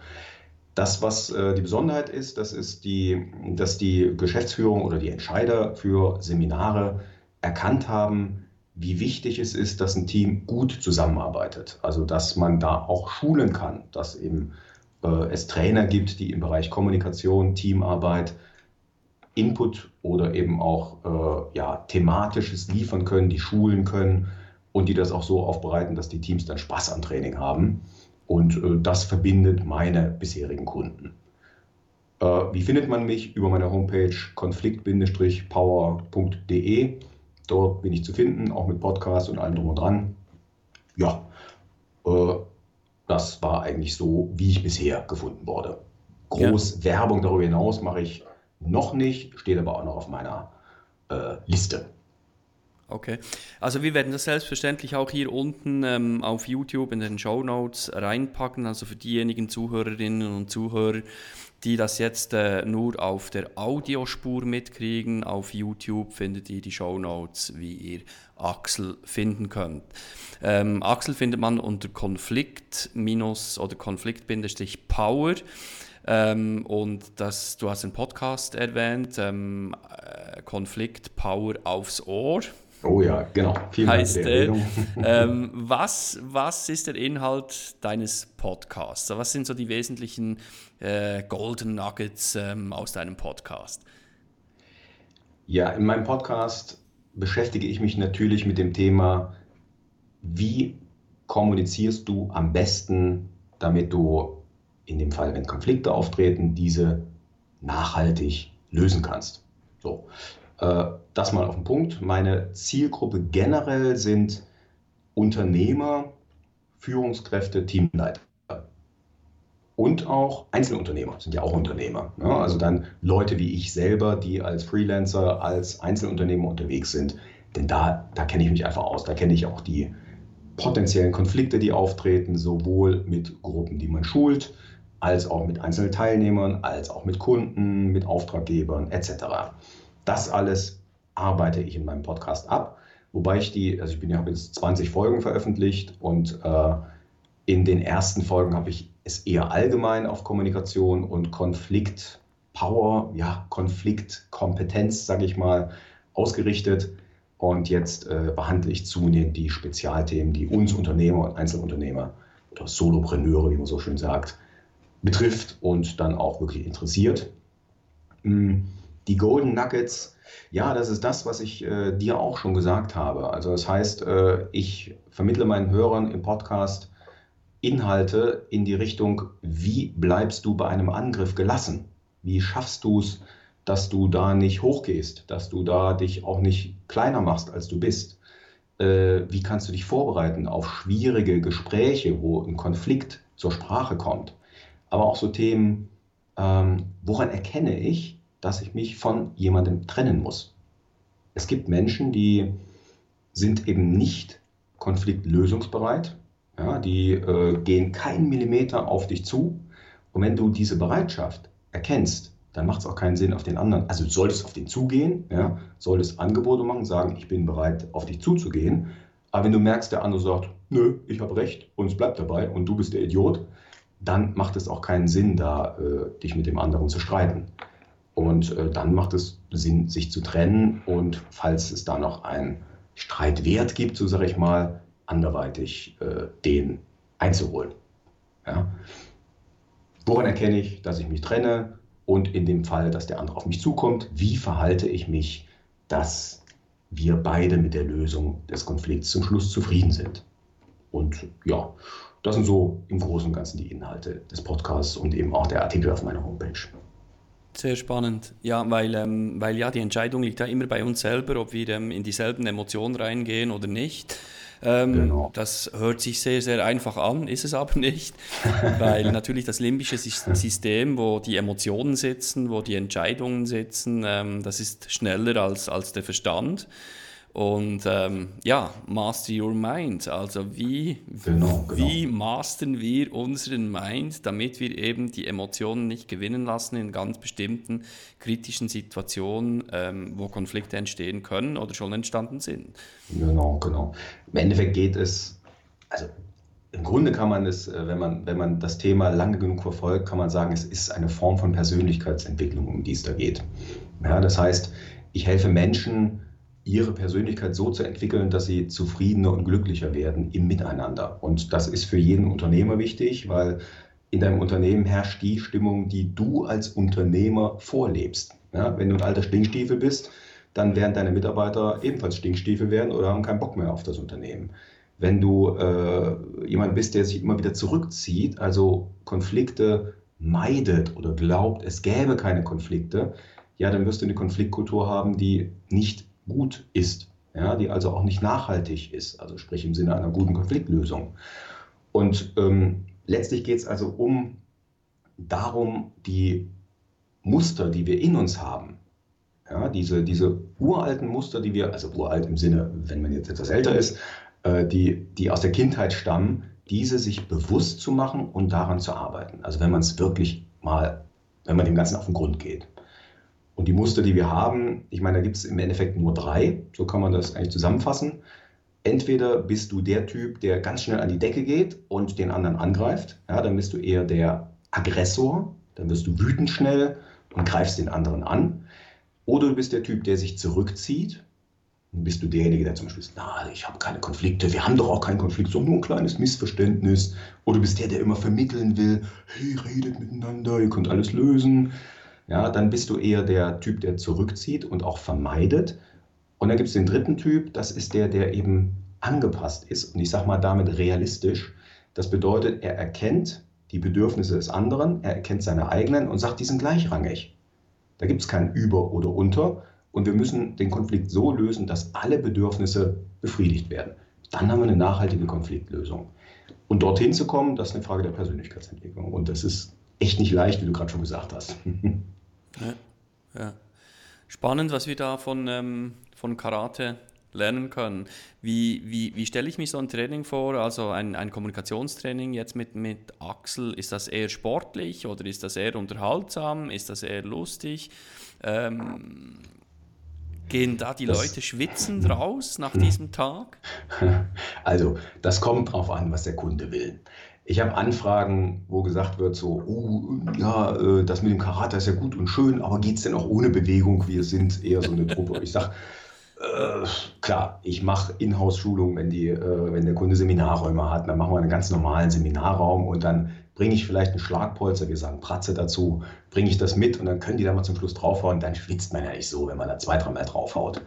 Das, was äh, die Besonderheit ist, das ist die, dass die Geschäftsführung oder die Entscheider für Seminare erkannt haben, wie wichtig es ist, dass ein Team gut zusammenarbeitet. Also dass man da auch schulen kann, dass eben äh, es Trainer gibt, die im Bereich Kommunikation, Teamarbeit, Input oder eben auch äh, ja, thematisches liefern können, die schulen können und die das auch so aufbereiten, dass die Teams dann Spaß am Training haben. Und äh, das verbindet meine bisherigen Kunden. Äh, wie findet man mich? Über meine Homepage konflikt-power.de. Dort bin ich zu finden, auch mit Podcast und allem drum und dran. Ja, äh, das war eigentlich so, wie ich bisher gefunden wurde. Groß ja. Werbung darüber hinaus mache ich noch nicht, steht aber auch noch auf meiner äh, Liste. Okay, also wir werden das selbstverständlich auch hier unten ähm, auf YouTube in den Show Notes reinpacken. Also für diejenigen Zuhörerinnen und Zuhörer, die das jetzt äh, nur auf der Audiospur mitkriegen, auf YouTube findet ihr die Show Notes, wie ihr Axel finden könnt. Ähm, Axel findet man unter Konflikt- oder Konflikt-Power. Ähm, und das, du hast einen Podcast erwähnt, ähm, äh, Konflikt Power aufs Ohr. Oh ja, genau. Vielen heißt, Dank äh, ähm, was, was ist der Inhalt deines Podcasts? Was sind so die wesentlichen äh, Golden Nuggets ähm, aus deinem Podcast? Ja, in meinem Podcast beschäftige ich mich natürlich mit dem Thema, wie kommunizierst du am besten, damit du in dem Fall, wenn Konflikte auftreten, diese nachhaltig lösen kannst. So, das mal auf den Punkt. Meine Zielgruppe generell sind Unternehmer, Führungskräfte, Teamleiter. Und auch Einzelunternehmer sind ja auch Unternehmer. Ne? Also dann Leute wie ich selber, die als Freelancer, als Einzelunternehmer unterwegs sind. Denn da, da kenne ich mich einfach aus. Da kenne ich auch die potenziellen Konflikte, die auftreten, sowohl mit Gruppen, die man schult, als auch mit einzelnen Teilnehmern, als auch mit Kunden, mit Auftraggebern etc. Das alles arbeite ich in meinem Podcast ab, wobei ich die, also ich bin ja habe jetzt 20 Folgen veröffentlicht und äh, in den ersten Folgen habe ich es eher allgemein auf Kommunikation und Konflikt Power, ja, Konfliktkompetenz, sage ich mal, ausgerichtet. Und jetzt äh, behandle ich zunehmend die Spezialthemen, die uns Unternehmer und Einzelunternehmer oder Solopreneure, wie man so schön sagt, betrifft und dann auch wirklich interessiert. Hm, die Golden Nuggets, ja, das ist das, was ich äh, dir auch schon gesagt habe. Also das heißt, äh, ich vermittle meinen Hörern im Podcast Inhalte in die Richtung, wie bleibst du bei einem Angriff gelassen? Wie schaffst du es, dass du da nicht hochgehst, dass du da dich auch nicht kleiner machst, als du bist? Äh, wie kannst du dich vorbereiten auf schwierige Gespräche, wo ein Konflikt zur Sprache kommt? aber auch so Themen, ähm, woran erkenne ich, dass ich mich von jemandem trennen muss. Es gibt Menschen, die sind eben nicht konfliktlösungsbereit, ja, die äh, gehen keinen Millimeter auf dich zu. Und wenn du diese Bereitschaft erkennst, dann macht es auch keinen Sinn auf den anderen. Also du solltest auf den zugehen, ja, solltest Angebote machen, sagen, ich bin bereit, auf dich zuzugehen. Aber wenn du merkst, der andere sagt, nö, ich habe recht und es bleibt dabei und du bist der Idiot, dann macht es auch keinen Sinn, da äh, dich mit dem anderen zu streiten. Und äh, dann macht es Sinn, sich zu trennen und falls es da noch einen Streitwert gibt, so sage ich mal, anderweitig äh, den einzuholen. Ja? Woran erkenne ich, dass ich mich trenne? Und in dem Fall, dass der andere auf mich zukommt, wie verhalte ich mich, dass wir beide mit der Lösung des Konflikts zum Schluss zufrieden sind? Und ja, das sind so im Großen und Ganzen die Inhalte des Podcasts und eben auch der Artikel auf meiner Homepage. Sehr spannend, ja, weil, ähm, weil ja die Entscheidung liegt ja immer bei uns selber, ob wir ähm, in dieselben Emotionen reingehen oder nicht. Ähm, genau. Das hört sich sehr, sehr einfach an, ist es aber nicht, weil natürlich das limbische System, wo die Emotionen sitzen, wo die Entscheidungen sitzen, ähm, das ist schneller als, als der Verstand. Und ähm, ja, master your mind. Also wie, genau, genau. wie mastern wir unseren Mind, damit wir eben die Emotionen nicht gewinnen lassen in ganz bestimmten kritischen Situationen, ähm, wo Konflikte entstehen können oder schon entstanden sind. Genau, genau. Im Endeffekt geht es, also im Grunde kann man es, äh, wenn man, wenn man das Thema lange genug verfolgt, kann man sagen, es ist eine Form von Persönlichkeitsentwicklung, um die es da geht. Ja, das heißt, ich helfe Menschen, ihre Persönlichkeit so zu entwickeln, dass sie zufriedener und glücklicher werden im Miteinander. Und das ist für jeden Unternehmer wichtig, weil in deinem Unternehmen herrscht die Stimmung, die du als Unternehmer vorlebst. Ja, wenn du ein alter Stinkstiefel bist, dann werden deine Mitarbeiter ebenfalls Stinkstiefel werden oder haben keinen Bock mehr auf das Unternehmen. Wenn du äh, jemand bist, der sich immer wieder zurückzieht, also Konflikte meidet oder glaubt, es gäbe keine Konflikte, ja, dann wirst du eine Konfliktkultur haben, die nicht gut ist, ja, die also auch nicht nachhaltig ist, also sprich im Sinne einer guten Konfliktlösung. Und ähm, letztlich geht es also um darum, die Muster, die wir in uns haben, Ja, diese, diese uralten Muster, die wir, also uralt im Sinne, wenn man jetzt etwas älter ist, äh, die, die aus der Kindheit stammen, diese sich bewusst zu machen und daran zu arbeiten. Also wenn man es wirklich mal, wenn man dem Ganzen auf den Grund geht. Und die Muster, die wir haben, ich meine, da gibt es im Endeffekt nur drei, so kann man das eigentlich zusammenfassen. Entweder bist du der Typ, der ganz schnell an die Decke geht und den anderen angreift, ja, dann bist du eher der Aggressor, dann wirst du wütend schnell und greifst den anderen an. Oder du bist der Typ, der sich zurückzieht. Dann bist du derjenige, der zum Beispiel sagt, na, ich habe keine Konflikte, wir haben doch auch keinen Konflikt, sondern nur ein kleines Missverständnis. Oder du bist der, der immer vermitteln will, hey, redet miteinander, ihr könnt alles lösen. Ja, dann bist du eher der Typ, der zurückzieht und auch vermeidet. Und dann gibt es den dritten Typ, das ist der, der eben angepasst ist und ich sage mal damit realistisch. Das bedeutet, er erkennt die Bedürfnisse des anderen, er erkennt seine eigenen und sagt, die sind gleichrangig. Da gibt es kein Über oder Unter und wir müssen den Konflikt so lösen, dass alle Bedürfnisse befriedigt werden. Dann haben wir eine nachhaltige Konfliktlösung. Und dorthin zu kommen, das ist eine Frage der Persönlichkeitsentwicklung. Und das ist echt nicht leicht, wie du gerade schon gesagt hast. ja, ja. Spannend, was wir da von, ähm, von Karate lernen können. Wie, wie, wie stelle ich mir so ein Training vor? Also ein, ein Kommunikationstraining jetzt mit, mit Axel, ist das eher sportlich oder ist das eher unterhaltsam? Ist das eher lustig? Ähm, gehen da die das, Leute schwitzend raus nach diesem Tag? Also, das kommt drauf an, was der Kunde will. Ich habe Anfragen, wo gesagt wird, so, oh, ja, äh, das mit dem Karate ist ja gut und schön, aber geht es denn auch ohne Bewegung? Wir sind eher so eine Truppe. Ich sage, äh, klar, ich mache Inhouse-Schulungen, wenn, äh, wenn der Kunde Seminarräume hat, dann machen wir einen ganz normalen Seminarraum und dann bringe ich vielleicht einen Schlagpolster, wir sagen Pratze dazu, bringe ich das mit und dann können die da mal zum Schluss draufhauen, dann schwitzt man ja nicht so, wenn man da zwei, dreimal draufhaut.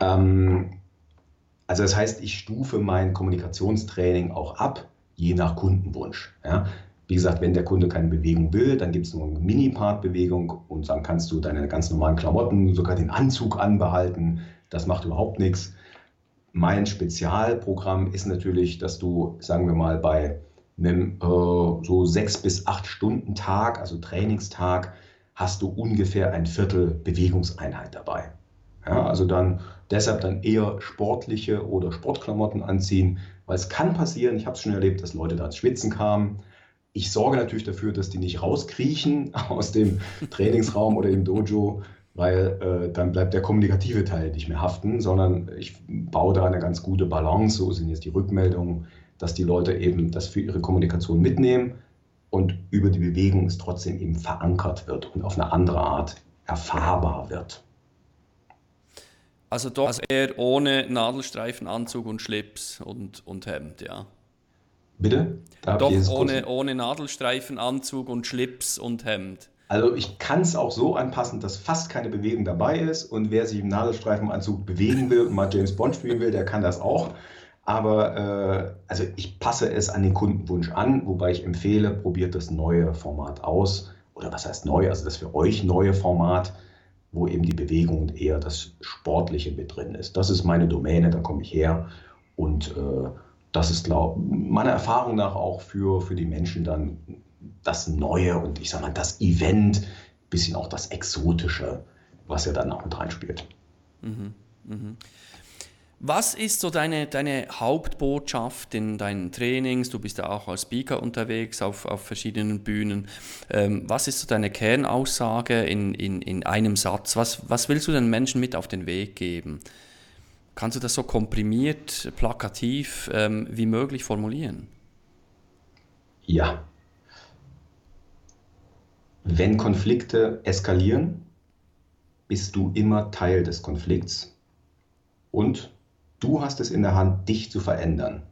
Ähm, also das heißt, ich stufe mein Kommunikationstraining auch ab, je nach Kundenwunsch. Ja? Wie gesagt, wenn der Kunde keine Bewegung will, dann gibt es nur eine Mini-Part-Bewegung und dann kannst du deine ganz normalen Klamotten, sogar den Anzug anbehalten, das macht überhaupt nichts. Mein Spezialprogramm ist natürlich, dass du, sagen wir mal, bei einem äh, so sechs bis acht Stunden Tag, also Trainingstag, hast du ungefähr ein Viertel Bewegungseinheit dabei. Ja, also dann deshalb dann eher sportliche oder Sportklamotten anziehen, weil es kann passieren, ich habe es schon erlebt, dass Leute da ins Schwitzen kamen. Ich sorge natürlich dafür, dass die nicht rauskriechen aus dem Trainingsraum oder dem Dojo, weil äh, dann bleibt der kommunikative Teil nicht mehr haften, sondern ich baue da eine ganz gute Balance. So sind jetzt die Rückmeldungen, dass die Leute eben das für ihre Kommunikation mitnehmen und über die Bewegung es trotzdem eben verankert wird und auf eine andere Art erfahrbar wird. Also doch also eher ohne Nadelstreifenanzug und Schlips und, und Hemd, ja. Bitte? Doch ohne, ohne Nadelstreifenanzug und Schlips und Hemd. Also ich kann es auch so anpassen, dass fast keine Bewegung dabei ist und wer sich im Nadelstreifenanzug bewegen will und mal James Bond spielen will, der kann das auch. Aber äh, also ich passe es an den Kundenwunsch an, wobei ich empfehle, probiert das neue Format aus. Oder was heißt neu? Also das für euch neue Format, wo eben die Bewegung eher das Sportliche mit drin ist. Das ist meine Domäne, da komme ich her. Und äh, das ist, glaube meiner Erfahrung nach auch für, für die Menschen dann das Neue und ich sag mal das Event, bisschen auch das Exotische, was ja dann auch mit reinspielt. Mhm, mh. Was ist so deine, deine Hauptbotschaft in deinen Trainings? Du bist ja auch als Speaker unterwegs auf, auf verschiedenen Bühnen. Ähm, was ist so deine Kernaussage in, in, in einem Satz? Was, was willst du den Menschen mit auf den Weg geben? Kannst du das so komprimiert, plakativ ähm, wie möglich formulieren? Ja, wenn Konflikte eskalieren, bist du immer Teil des Konflikts und du hast es in der Hand, dich zu verändern.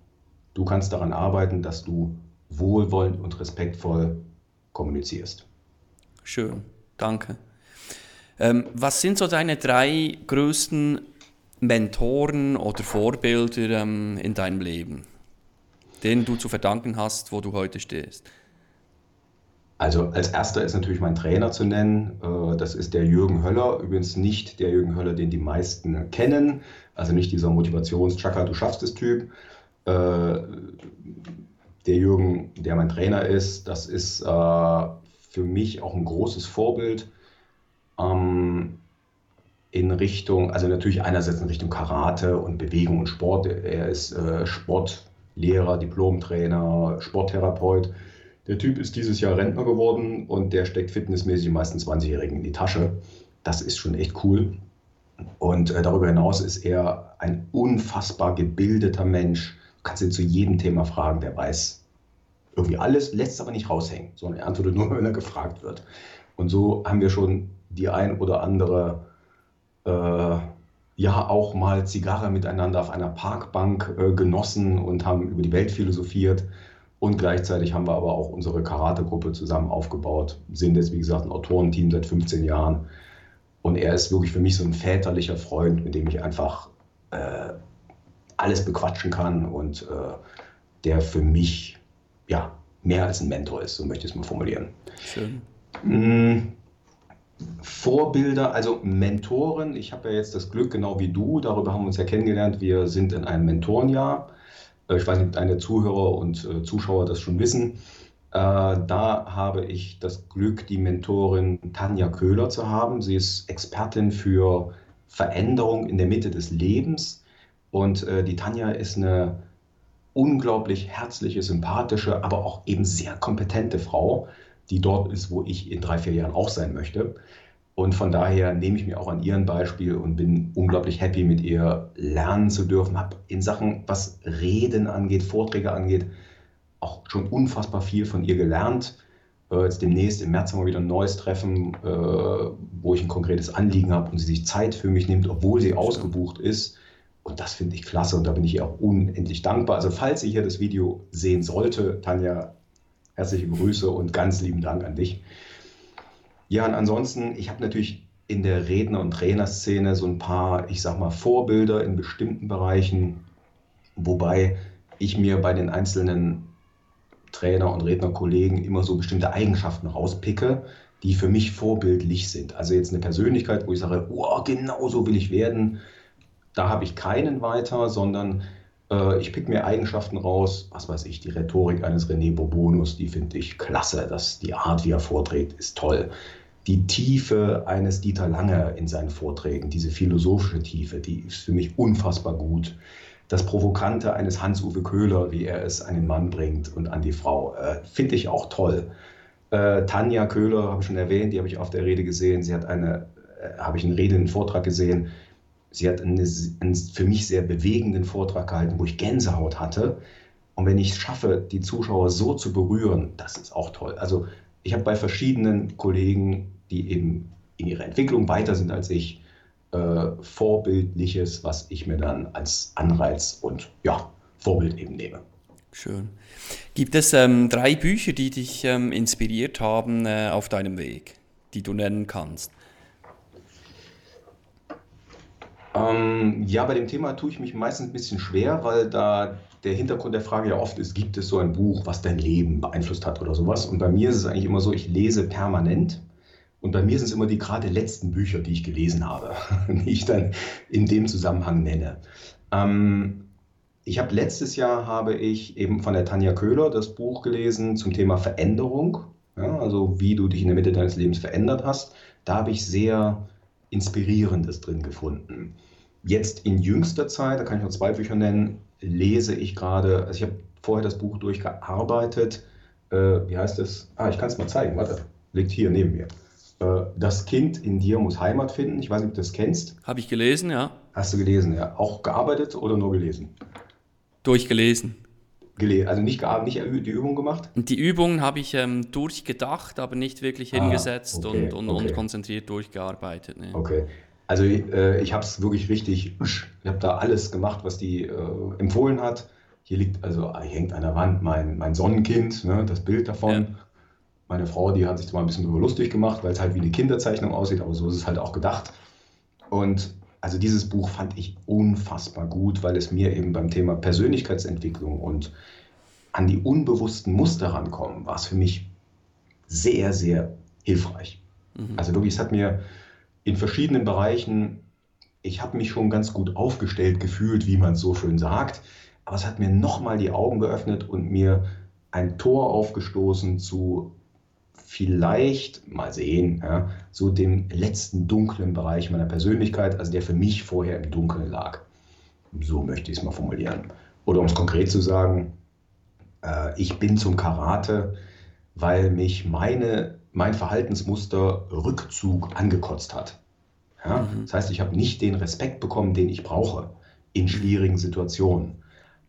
Du kannst daran arbeiten, dass du wohlwollend und respektvoll kommunizierst. Schön, danke. Ähm, was sind so deine drei größten Mentoren oder Vorbilder ähm, in deinem Leben, denen du zu verdanken hast, wo du heute stehst? Also als erster ist natürlich mein Trainer zu nennen. Äh, das ist der Jürgen Höller. Übrigens nicht der Jürgen Höller, den die meisten kennen. Also nicht dieser Motivations-Chaka, du schaffst es Typ. Äh, der Jürgen, der mein Trainer ist, das ist äh, für mich auch ein großes Vorbild. Ähm, in Richtung, also natürlich einerseits in Richtung Karate und Bewegung und Sport. Er ist Sportlehrer, Diplomtrainer, Sporttherapeut. Der Typ ist dieses Jahr Rentner geworden und der steckt fitnessmäßig die meisten 20-Jährigen in die Tasche. Das ist schon echt cool. Und äh, darüber hinaus ist er ein unfassbar gebildeter Mensch. Du kannst ihn zu jedem Thema fragen, der weiß irgendwie alles, lässt es aber nicht raushängen, sondern er antwortet nur, wenn er gefragt wird. Und so haben wir schon die ein oder andere, äh, ja, auch mal Zigarre miteinander auf einer Parkbank äh, genossen und haben über die Welt philosophiert. Und gleichzeitig haben wir aber auch unsere Karate-Gruppe zusammen aufgebaut, sind jetzt, wie gesagt, ein Autorenteam seit 15 Jahren. Und er ist wirklich für mich so ein väterlicher Freund, mit dem ich einfach äh, alles bequatschen kann und äh, der für mich ja mehr als ein Mentor ist, so möchte ich es mal formulieren. Schön. Mm, Vorbilder, also Mentoren. Ich habe ja jetzt das Glück, genau wie du, darüber haben wir uns ja kennengelernt. Wir sind in einem Mentorenjahr. Äh, ich weiß nicht, ob deine Zuhörer und äh, Zuschauer das schon wissen. Äh, da habe ich das Glück, die Mentorin Tanja Köhler zu haben. Sie ist Expertin für Veränderung in der Mitte des Lebens. Und die Tanja ist eine unglaublich herzliche, sympathische, aber auch eben sehr kompetente Frau, die dort ist, wo ich in drei, vier Jahren auch sein möchte. Und von daher nehme ich mir auch an ihren Beispiel und bin unglaublich happy, mit ihr lernen zu dürfen. Habe in Sachen, was Reden angeht, Vorträge angeht, auch schon unfassbar viel von ihr gelernt. Äh, jetzt demnächst im März haben wir wieder ein neues Treffen, äh, wo ich ein konkretes Anliegen habe und sie sich Zeit für mich nimmt, obwohl sie ausgebucht ist. Und das finde ich klasse und da bin ich ihr auch unendlich dankbar. Also falls ihr hier das Video sehen sollte, Tanja, herzliche Grüße und ganz lieben Dank an dich. Ja, und ansonsten, ich habe natürlich in der Redner- und Trainerszene so ein paar, ich sag mal, Vorbilder in bestimmten Bereichen, wobei ich mir bei den einzelnen Trainer- und Rednerkollegen immer so bestimmte Eigenschaften rauspicke, die für mich vorbildlich sind. Also jetzt eine Persönlichkeit, wo ich sage, oh, genau so will ich werden, da habe ich keinen weiter, sondern ich pick mir Eigenschaften raus, was weiß ich, die Rhetorik eines René Bourbonus, die finde ich klasse, das, die Art, wie er vorträgt, ist toll. Die Tiefe eines Dieter Lange in seinen Vorträgen, diese philosophische Tiefe, die ist für mich unfassbar gut. Das Provokante eines Hans-Uwe Köhler, wie er es an den Mann bringt und an die Frau, äh, finde ich auch toll. Äh, Tanja Köhler habe ich schon erwähnt, die habe ich auf der Rede gesehen. Sie hat eine, äh, habe ich einen Rede, einen Vortrag gesehen Sie hat eine, einen für mich sehr bewegenden Vortrag gehalten, wo ich Gänsehaut hatte. Und wenn ich es schaffe, die Zuschauer so zu berühren, das ist auch toll. Also ich habe bei verschiedenen Kollegen, die eben in ihrer Entwicklung weiter sind als ich, äh, Vorbildliches, was ich mir dann als Anreiz und ja, Vorbild eben nehme. Schön. Gibt es ähm, drei Bücher, die dich ähm, inspiriert haben äh, auf deinem Weg, die du nennen kannst? Ähm, ja, bei dem Thema tue ich mich meistens ein bisschen schwer, weil da der Hintergrund der Frage ja oft ist, gibt es so ein Buch, was dein Leben beeinflusst hat oder sowas? Und bei mir ist es eigentlich immer so, ich lese permanent. Und bei mir sind es immer die gerade letzten Bücher, die ich gelesen habe, die ich dann in dem Zusammenhang nenne. Ähm, ich habe letztes Jahr habe ich eben von der Tanja Köhler das Buch gelesen zum Thema Veränderung, ja, also wie du dich in der Mitte deines Lebens verändert hast. Da habe ich sehr Inspirierendes drin gefunden. Jetzt in jüngster Zeit, da kann ich noch zwei Bücher nennen, lese ich gerade, also ich habe vorher das Buch durchgearbeitet. Äh, wie heißt es? Ah, ich kann es mal zeigen, warte, liegt hier neben mir. Äh, das Kind in dir muss Heimat finden. Ich weiß nicht, ob du das kennst. Habe ich gelesen, ja. Hast du gelesen, ja. Auch gearbeitet oder nur gelesen? Durchgelesen. Gelesen. Also nicht, nicht die Übung gemacht? Die Übungen habe ich ähm, durchgedacht, aber nicht wirklich ah, hingesetzt ah, okay, und, und, okay. und, konzentriert durchgearbeitet. Nee. Okay. Also äh, ich habe es wirklich richtig, ich habe da alles gemacht, was die äh, empfohlen hat. Hier liegt, also hier hängt an der Wand mein, mein Sonnenkind, ne, das Bild davon. Ja. Meine Frau, die hat sich zwar ein bisschen darüber lustig gemacht, weil es halt wie eine Kinderzeichnung aussieht, aber so ist es halt auch gedacht. Und also dieses Buch fand ich unfassbar gut, weil es mir eben beim Thema Persönlichkeitsentwicklung und an die unbewussten Muster rankommen, war es für mich sehr, sehr hilfreich. Mhm. Also wirklich, es hat mir in verschiedenen Bereichen, ich habe mich schon ganz gut aufgestellt gefühlt, wie man es so schön sagt, aber es hat mir nochmal die Augen geöffnet und mir ein Tor aufgestoßen zu vielleicht, mal sehen, ja, so den letzten dunklen Bereich meiner Persönlichkeit, also der für mich vorher im Dunkeln lag. So möchte ich es mal formulieren. Oder um es konkret zu sagen, äh, ich bin zum Karate, weil mich meine, mein Verhaltensmuster Rückzug angekotzt hat. Ja? Mhm. Das heißt, ich habe nicht den Respekt bekommen, den ich brauche in schwierigen Situationen.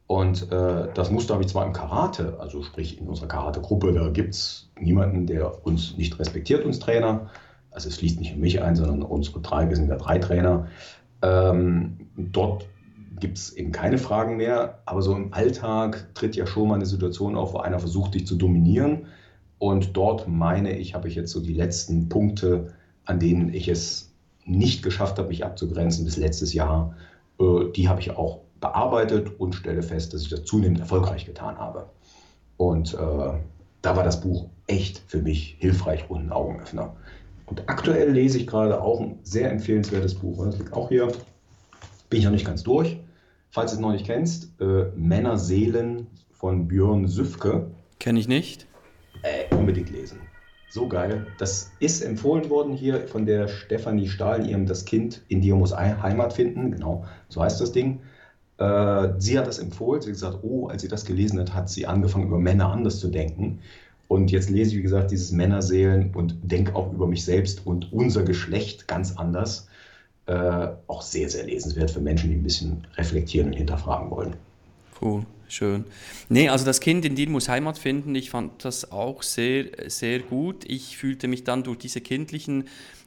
Und äh, das Muster habe ich zwar im Karate, also sprich in unserer Karate-Gruppe, da gibt es niemanden, der uns nicht respektiert, uns Trainer. Also es fließt nicht in mich ein, sondern unsere drei, wir sind ja drei Trainer. Ähm, dort gibt es eben keine Fragen mehr, aber so im Alltag tritt ja schon mal eine Situation auf, wo einer versucht, dich zu dominieren. Und dort meine ich, habe ich jetzt so die letzten Punkte, an denen ich es nicht geschafft habe, mich abzugrenzen bis letztes Jahr, äh, die habe ich auch bearbeitet und stelle fest, dass ich das zunehmend erfolgreich getan habe. Und äh, da war das Buch echt für mich hilfreich und ein Augenöffner. Und aktuell lese ich gerade auch ein sehr empfehlenswertes Buch. Das liegt auch hier. Bin ich noch nicht ganz durch. Falls du es noch nicht kennst, äh, Männerseelen von Björn Süfke. Kenne ich nicht. Unbedingt lesen. So geil. Das ist empfohlen worden hier von der Stefanie Stahl, ihrem Das Kind in dir muss Heimat finden. Genau, so heißt das Ding. Äh, sie hat das empfohlen. Sie hat gesagt, oh, als sie das gelesen hat, hat sie angefangen, über Männer anders zu denken. Und jetzt lese ich, wie gesagt, dieses Männerseelen und denke auch über mich selbst und unser Geschlecht ganz anders. Äh, auch sehr, sehr lesenswert für Menschen, die ein bisschen reflektieren und hinterfragen wollen. Cool, schön. Nee, also das Kind in dir muss Heimat finden. Ich fand das auch sehr, sehr gut. Ich fühlte mich dann durch diese kindlichen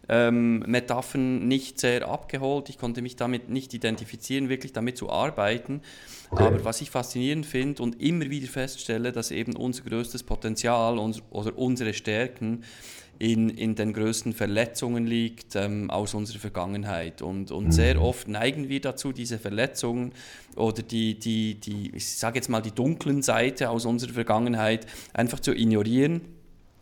ähm, Metaphern nicht sehr abgeholt. Ich konnte mich damit nicht identifizieren, wirklich damit zu arbeiten. Okay. Aber was ich faszinierend finde und immer wieder feststelle, dass eben unser größtes Potenzial uns, oder unsere Stärken in, in den größten Verletzungen liegt ähm, aus unserer Vergangenheit. Und, und mhm. sehr oft neigen wir dazu, diese Verletzungen oder die, die, die ich sage jetzt mal, die dunklen Seite aus unserer Vergangenheit einfach zu ignorieren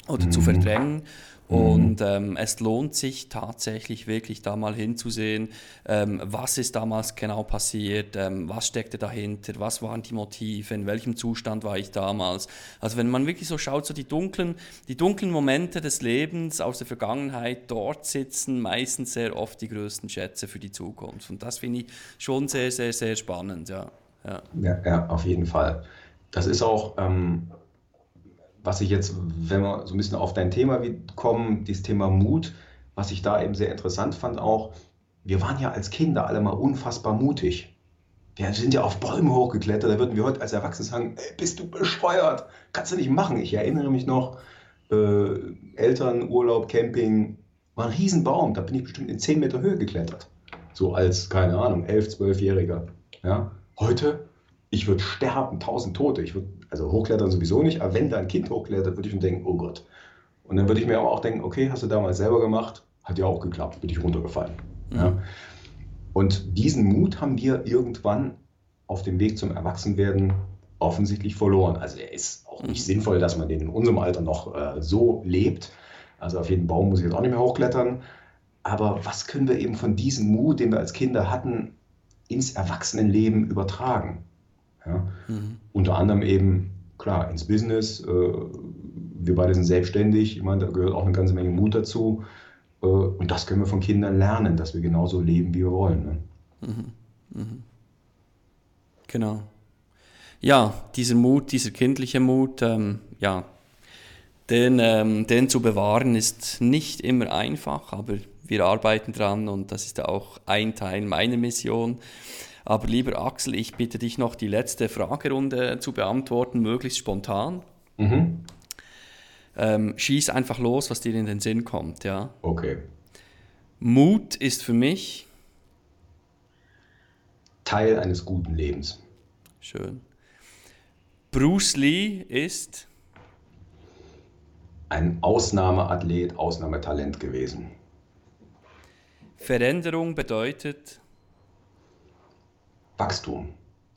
oder mhm. zu verdrängen Mhm. Und ähm, es lohnt sich tatsächlich wirklich da mal hinzusehen, ähm, was ist damals genau passiert, ähm, was steckte dahinter, was waren die Motive, in welchem Zustand war ich damals. Also wenn man wirklich so schaut, so die dunklen, die dunklen Momente des Lebens aus der Vergangenheit, dort sitzen meistens sehr oft die größten Schätze für die Zukunft. Und das finde ich schon sehr, sehr, sehr spannend, ja. Ja, ja, ja auf jeden Fall. Das ist auch, ähm, was ich jetzt, wenn wir so ein bisschen auf dein Thema kommen, dieses Thema Mut, was ich da eben sehr interessant fand auch, wir waren ja als Kinder alle mal unfassbar mutig. Wir sind ja auf Bäume hochgeklettert, da würden wir heute als Erwachsene sagen, ey, bist du bescheuert, kannst du nicht machen. Ich erinnere mich noch, äh, Eltern, Urlaub, Camping, war ein Riesenbaum, da bin ich bestimmt in 10 Meter Höhe geklettert. So als, keine Ahnung, 11, 12-Jähriger. Ja? Heute, ich würde sterben, 1000 Tote, ich würde also hochklettern sowieso nicht, aber wenn da ein Kind hochklettert, würde ich mir denken, oh Gott. Und dann würde ich mir aber auch denken, okay, hast du damals selber gemacht, hat ja auch geklappt, bin ich runtergefallen. Mhm. Ja. Und diesen Mut haben wir irgendwann auf dem Weg zum Erwachsenwerden offensichtlich verloren. Also er ist auch nicht mhm. sinnvoll, dass man den in unserem Alter noch äh, so lebt. Also auf jeden Baum muss ich jetzt auch nicht mehr hochklettern. Aber was können wir eben von diesem Mut, den wir als Kinder hatten, ins Erwachsenenleben übertragen? Ja? Mhm. Unter anderem eben, klar, ins Business. Äh, wir beide sind selbstständig. Ich meine, da gehört auch eine ganze Menge Mut dazu. Äh, und das können wir von Kindern lernen, dass wir genauso leben, wie wir wollen. Ne? Mhm. Mhm. Genau. Ja, dieser Mut, dieser kindliche Mut, ähm, ja, den, ähm, den zu bewahren ist nicht immer einfach, aber wir arbeiten dran und das ist auch ein Teil meiner Mission. Aber lieber Axel, ich bitte dich noch die letzte Fragerunde zu beantworten, möglichst spontan. Mhm. Ähm, schieß einfach los, was dir in den Sinn kommt, ja. Okay. Mut ist für mich Teil eines guten Lebens. Schön. Bruce Lee ist ein Ausnahmeathlet, Ausnahmetalent gewesen. Veränderung bedeutet Wachstum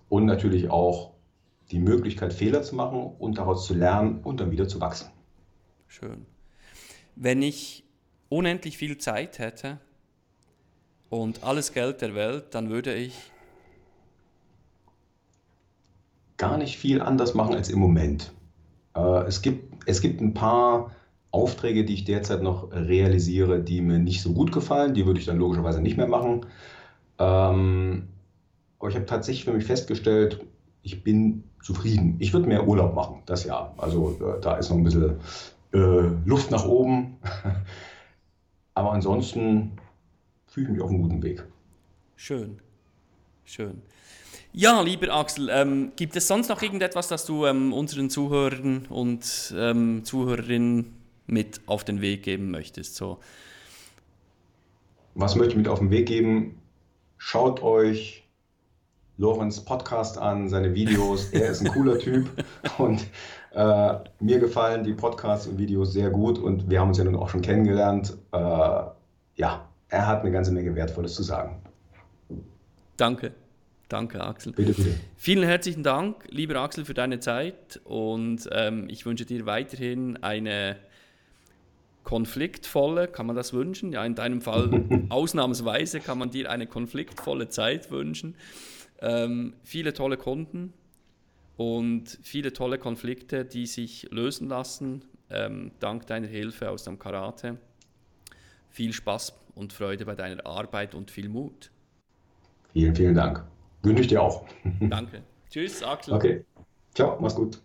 und natürlich auch die Möglichkeit, Fehler zu machen und daraus zu lernen und dann wieder zu wachsen. Schön. Wenn ich unendlich viel Zeit hätte und alles Geld der Welt, dann würde ich gar nicht viel anders machen als im Moment. Äh, es, gibt, es gibt ein paar Aufträge, die ich derzeit noch realisiere, die mir nicht so gut gefallen. Die würde ich dann logischerweise nicht mehr machen. Aber ich habe tatsächlich für mich festgestellt, ich bin zufrieden. Ich würde mehr Urlaub machen, das Jahr. Also äh, da ist noch ein bisschen äh, Luft nach oben. aber ansonsten fühle ich mich auf einem guten Weg. Schön, schön. Ja, lieber Axel, ähm, gibt es sonst noch irgendetwas, das du ähm, unseren Zuhörern und ähm, Zuhörerinnen mit auf den Weg geben möchtest? So. Was möchte ich mit auf den Weg geben? Schaut euch Lorenz Podcast an, seine Videos. Er ist ein cooler Typ und äh, mir gefallen die Podcasts und Videos sehr gut und wir haben uns ja nun auch schon kennengelernt. Äh, ja, er hat eine ganze Menge Wertvolles zu sagen. Danke. Danke, Axel. Bitte, bitte. Vielen herzlichen Dank, lieber Axel, für deine Zeit und ähm, ich wünsche dir weiterhin eine konfliktvolle, kann man das wünschen? Ja, in deinem Fall ausnahmsweise kann man dir eine konfliktvolle Zeit wünschen. Ähm, viele tolle Kunden und viele tolle Konflikte, die sich lösen lassen, ähm, dank deiner Hilfe aus dem Karate. Viel Spaß und Freude bei deiner Arbeit und viel Mut. Vielen, vielen Dank. Wünsche ich dir auch. Danke. Tschüss, Axel. Okay. Ciao, mach's gut.